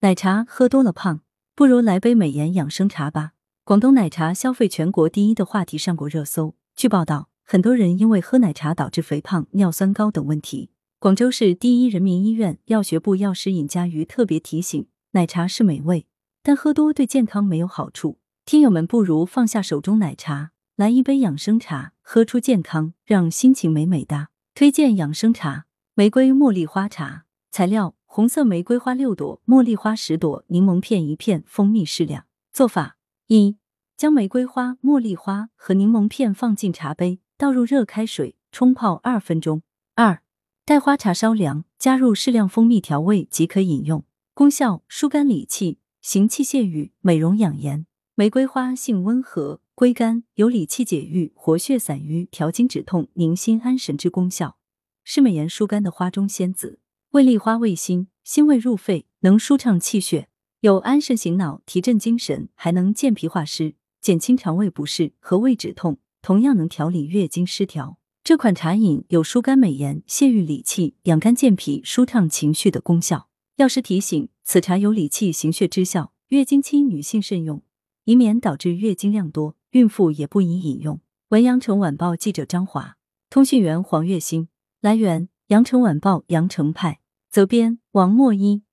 奶茶喝多了胖，不如来杯美颜养生茶吧。广东奶茶消费全国第一的话题上过热搜。据报道，很多人因为喝奶茶导致肥胖、尿酸高等问题。广州市第一人民医院药学部药师尹佳瑜特别提醒：奶茶是美味，但喝多对健康没有好处。听友们不如放下手中奶茶，来一杯养生茶，喝出健康，让心情美美哒。推荐养生茶：玫瑰茉莉花茶。材料：红色玫瑰花六朵，茉莉花十朵，柠檬片一片，蜂蜜适量。做法：一、将玫瑰花、茉莉花和柠檬片放进茶杯，倒入热开水，冲泡二分钟。二、待花茶稍凉，加入适量蜂蜜调味即可饮用。功效：疏肝理气，行气泄郁，美容养颜。玫瑰花性温和，归肝，有理气解郁、活血散瘀、调经止痛、宁心安神之功效，是美颜疏肝的花中仙子。味栗花味辛，辛味入肺，能舒畅气血，有安神醒脑、提振精神，还能健脾化湿、减轻肠胃不适、和胃止痛，同样能调理月经失调。这款茶饮有疏肝美颜、泄郁理气、养肝健脾、舒畅情绪的功效。药师提醒：此茶有理气行血之效，月经期女性慎用，以免导致月经量多。孕妇也不宜饮用。文阳城晚报记者张华，通讯员黄月星。来源。羊城晚报羊城派责编王墨一。